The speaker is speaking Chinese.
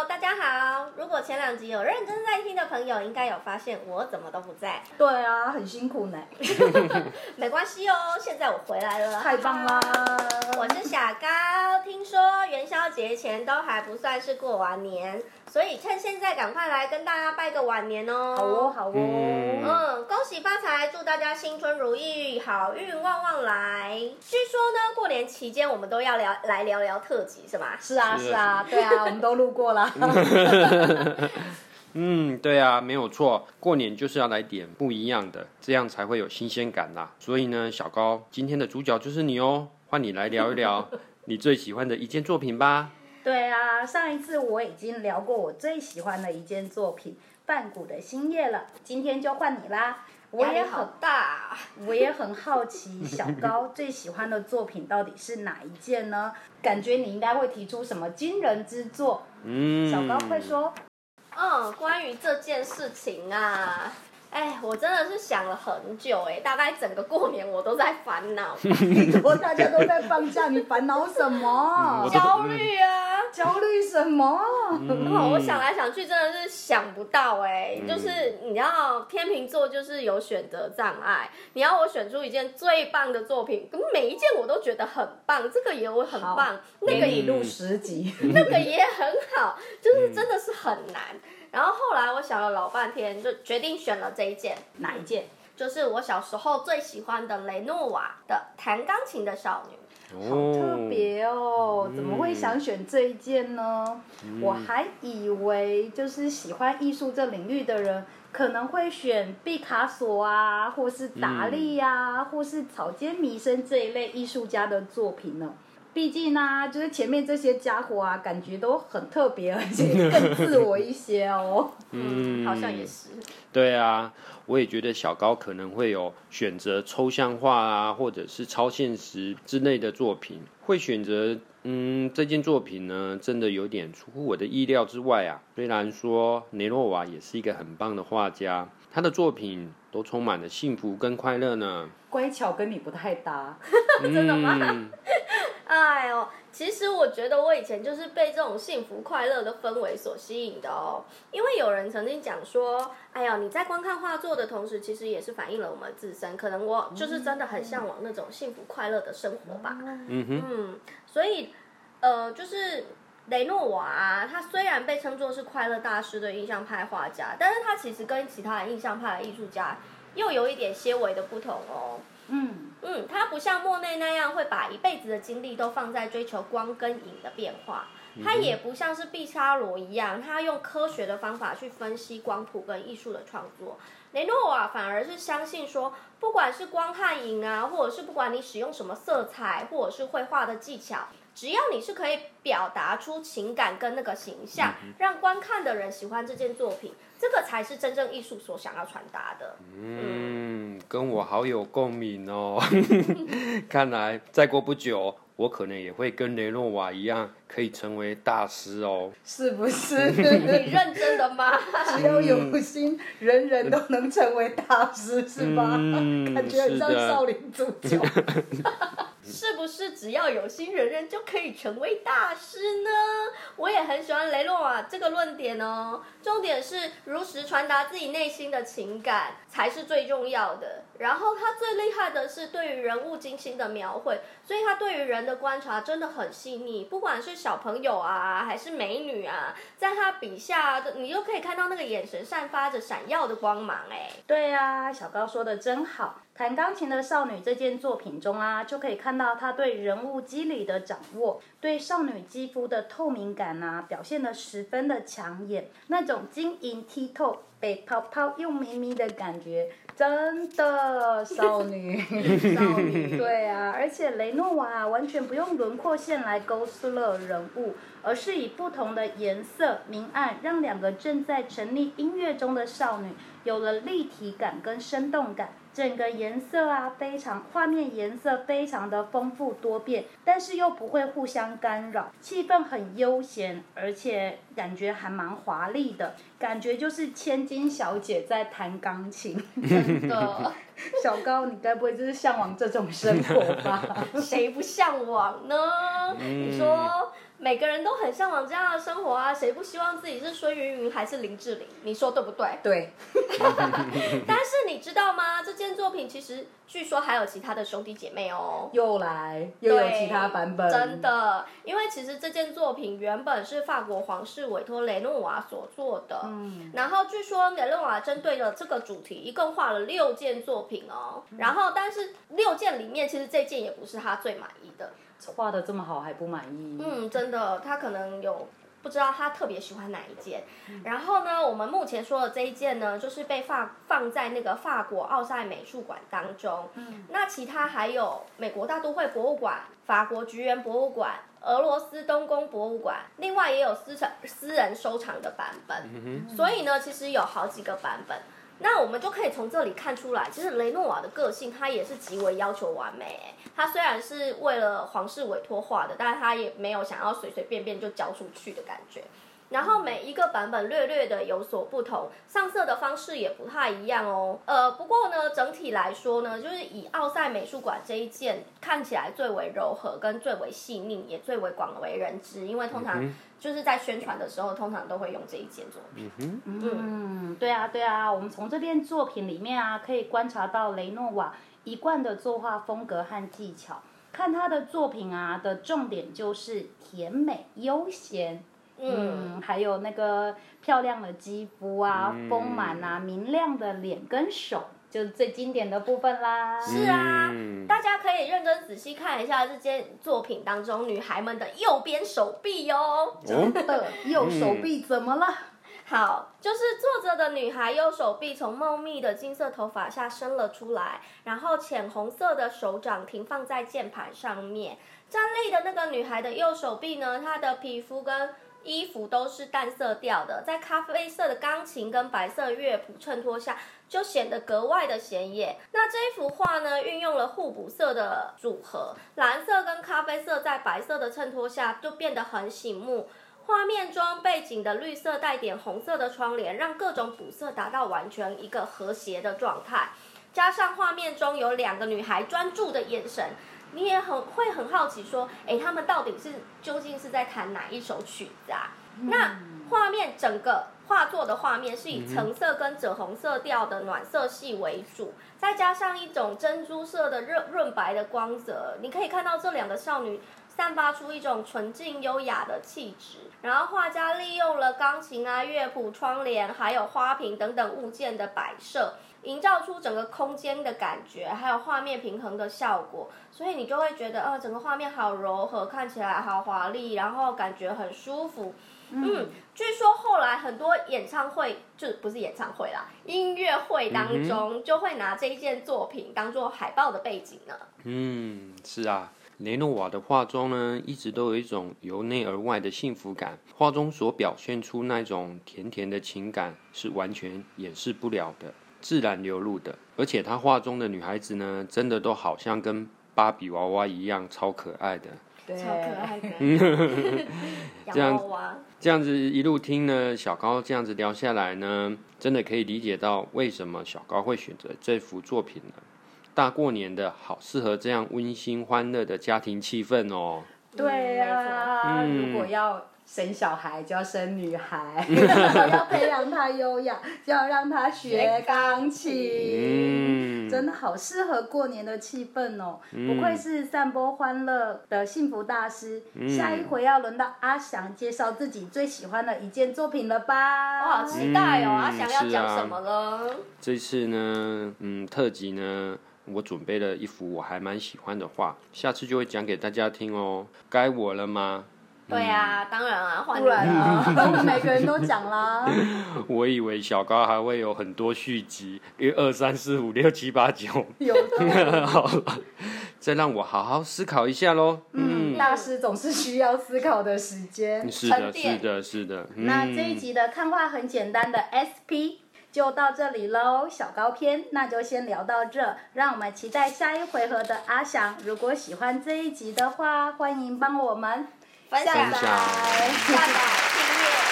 Hello，大家好。如果前两集有认真在听的朋友，应该有发现我怎么都不在。对啊，很辛苦呢。没关系哦，现在我回来了。太棒啦！我是小高，听说元宵节前都还不算是过完年，所以趁现在赶快来跟大家拜个晚年哦。好哦，好哦。嗯，恭喜发财，祝大家新春如意，好运旺旺来。据说呢，过年期间我们都要聊来聊聊特辑，是吗？是啊，是啊，对啊，我们都录过了。嗯，对啊，没有错，过年就是要来点不一样的，这样才会有新鲜感啦。所以呢，小高，今天的主角就是你哦，换你来聊一聊 你最喜欢的一件作品吧。对啊，上一次我已经聊过我最喜欢的一件作品《半谷的星夜》了，今天就换你啦。我也很大，我也很好奇，小高 最喜欢的作品到底是哪一件呢？感觉你应该会提出什么惊人之作。嗯，小高会说。嗯，关于这件事情啊。哎，我真的是想了很久哎，大概整个过年我都在烦恼。你说大家都在放假，你烦恼什么？焦虑啊！焦虑什么？嗯，我想来想去，真的是想不到哎。就是你知道，天秤座就是有选择障碍。你要我选出一件最棒的作品，每一件我都觉得很棒。这个也我很棒，那个也录十集，那个也很好，就是真的是很难。然后后来我想了老半天，就决定选了这一件。哪一件？就是我小时候最喜欢的雷诺瓦的《弹钢琴的少女》。好特别哦！怎么会想选这一件呢？嗯、我还以为就是喜欢艺术这领域的人可能会选毕卡索啊，或是达利呀、啊，嗯、或是草间弥生这一类艺术家的作品呢。毕竟呢、啊，就是前面这些家伙啊，感觉都很特别，而且更自我一些哦。嗯，好像也是。对啊，我也觉得小高可能会有选择抽象画啊，或者是超现实之类的作品。会选择嗯这件作品呢，真的有点出乎我的意料之外啊。虽然说雷诺瓦也是一个很棒的画家，他的作品都充满了幸福跟快乐呢。乖巧跟你不太搭，真的吗？嗯哎呦，其实我觉得我以前就是被这种幸福快乐的氛围所吸引的哦。因为有人曾经讲说，哎呦，你在观看画作的同时，其实也是反映了我们自身。可能我就是真的很向往那种幸福快乐的生活吧。嗯哼。嗯，所以，呃，就是雷诺瓦啊，他虽然被称作是快乐大师的印象派画家，但是他其实跟其他的印象派的艺术家又有一点些微的不同哦。嗯。嗯，他不像莫内那样会把一辈子的精力都放在追求光跟影的变化，他也不像是毕沙罗一样，他用科学的方法去分析光谱跟艺术的创作。雷诺瓦反而是相信说，不管是光和影啊，或者是不管你使用什么色彩，或者是绘画的技巧，只要你是可以表达出情感跟那个形象，让观看的人喜欢这件作品，这个才是真正艺术所想要传达的。跟我好有共鸣哦。看来再过不久，我可能也会跟雷诺瓦一样，可以成为大师哦。是不是？你 认真的吗？只要有心，嗯、人人都能成为大师，是吧？嗯、感觉很像少林足球。是只要有心，人人就可以成为大师呢？我也很喜欢雷诺瓦这个论点哦。重点是如实传达自己内心的情感才是最重要的。然后他最厉害的是对于人物精心的描绘，所以他对于人的观察真的很细腻。不管是小朋友啊，还是美女啊，在他笔下，你都可以看到那个眼神散发着闪耀的光芒。哎，对呀，小高说的真好。弹钢琴的少女这件作品中啊，就可以看到她对人物肌理的掌握，对少女肌肤的透明感啊，表现得十分的抢眼，那种晶莹剔透、白泡泡又咪咪的感觉，真的少女 少女。对啊，而且雷诺瓦完全不用轮廓线来勾勒人物，而是以不同的颜色明暗，让两个正在沉溺音乐中的少女有了立体感跟生动感。整个颜色啊，非常画面颜色非常的丰富多变，但是又不会互相干扰，气氛很悠闲，而且感觉还蛮华丽的，感觉就是千金小姐在弹钢琴。真的，小高，你该不会就是向往这种生活吧？谁不向往呢？你说。每个人都很向往这样的生活啊，谁不希望自己是孙云云还是林志玲？你说对不对？对。但是你知道吗？这件作品其实据说还有其他的兄弟姐妹哦。又来，又有其他版本。真的，因为其实这件作品原本是法国皇室委托雷诺瓦所做的。嗯。然后据说雷诺瓦针对了这个主题，一共画了六件作品哦。嗯。然后，但是六件里面，其实这件也不是他最满意的。画的这么好还不满意？嗯，真的，他可能有不知道他特别喜欢哪一件。嗯、然后呢，我们目前说的这一件呢，就是被放放在那个法国奥赛美术馆当中。嗯，那其他还有美国大都会博物馆、法国菊园博物馆、俄罗斯东宫博物馆，另外也有私藏私人收藏的版本。嗯哼，所以呢，其实有好几个版本。那我们就可以从这里看出来，其实雷诺瓦的个性，他也是极为要求完美。他虽然是为了皇室委托画的，但是他也没有想要随随便便就交出去的感觉。然后每一个版本略略的有所不同，上色的方式也不太一样哦。呃，不过呢，整体来说呢，就是以奥赛美术馆这一件看起来最为柔和，跟最为细腻，也最为广为人知。因为通常就是在宣传的时候，通常都会用这一件作品。嗯嗯，对啊对啊，我们从这件作品里面啊，可以观察到雷诺瓦一贯的作画风格和技巧。看他的作品啊，的重点就是甜美悠闲。嗯，还有那个漂亮的肌肤啊，嗯、丰满啊，明亮的脸跟手，就是最经典的部分啦。是啊，嗯、大家可以认真仔细看一下这件作品当中女孩们的右边手臂哟、哦。真的，右手臂怎么了？好，就是坐着的女孩右手臂从茂密的金色头发下伸了出来，然后浅红色的手掌停放在键盘上面。站立的那个女孩的右手臂呢，她的皮肤跟衣服都是淡色调的，在咖啡色的钢琴跟白色乐谱衬托下，就显得格外的显眼。那这一幅画呢，运用了互补色的组合，蓝色跟咖啡色在白色的衬托下就变得很醒目。画面中背景的绿色带点红色的窗帘，让各种补色达到完全一个和谐的状态。加上画面中有两个女孩专注的眼神。你也很会很好奇，说，哎，他们到底是究竟是在弹哪一首曲子啊？嗯、那画面整个画作的画面是以橙色跟赭红色调的暖色系为主，再加上一种珍珠色的润润白的光泽，你可以看到这两个少女散发出一种纯净优雅的气质。然后画家利用了钢琴啊、乐谱、窗帘，还有花瓶等等物件的摆设。营造出整个空间的感觉，还有画面平衡的效果，所以你就会觉得，呃，整个画面好柔和，看起来好华丽，然后感觉很舒服。嗯，嗯，据说后来很多演唱会，就不是演唱会啦，音乐会当中就会拿这一件作品当做海报的背景呢。嗯，是啊，雷诺瓦的画中呢，一直都有一种由内而外的幸福感，画中所表现出那种甜甜的情感，是完全掩饰不了的。自然流露的，而且他画中的女孩子呢，真的都好像跟芭比娃娃一样，超可爱的。对，超可爱的。这样这样子一路听呢，小高这样子聊下来呢，真的可以理解到为什么小高会选择这幅作品了。大过年的好，适合这样温馨欢乐的家庭气氛哦。对啊，嗯、如果要。生小孩就要生女孩，要培养她优雅，就要让她学钢琴，嗯、真的好适合过年的气氛哦！嗯、不愧是散播欢乐的幸福大师。嗯、下一回要轮到阿翔介绍自己最喜欢的一件作品了吧？我好期待哦！嗯、阿翔要讲什么了？啊、这次呢，嗯，特辑呢，我准备了一幅我还蛮喜欢的画，下次就会讲给大家听哦。该我了吗？对呀、啊，当然啊，不然啊，每个人都讲啦。我以为小高还会有很多续集，一二三四五六七八九。有的。好了，再让我好好思考一下喽。嗯，大师总是需要思考的时间。是的，是的，是的。嗯、那这一集的看画很简单的 SP 就到这里喽，小高篇那就先聊到这，让我们期待下一回合的阿翔。如果喜欢这一集的话，欢迎帮我们。分享，拜拜，拜拜，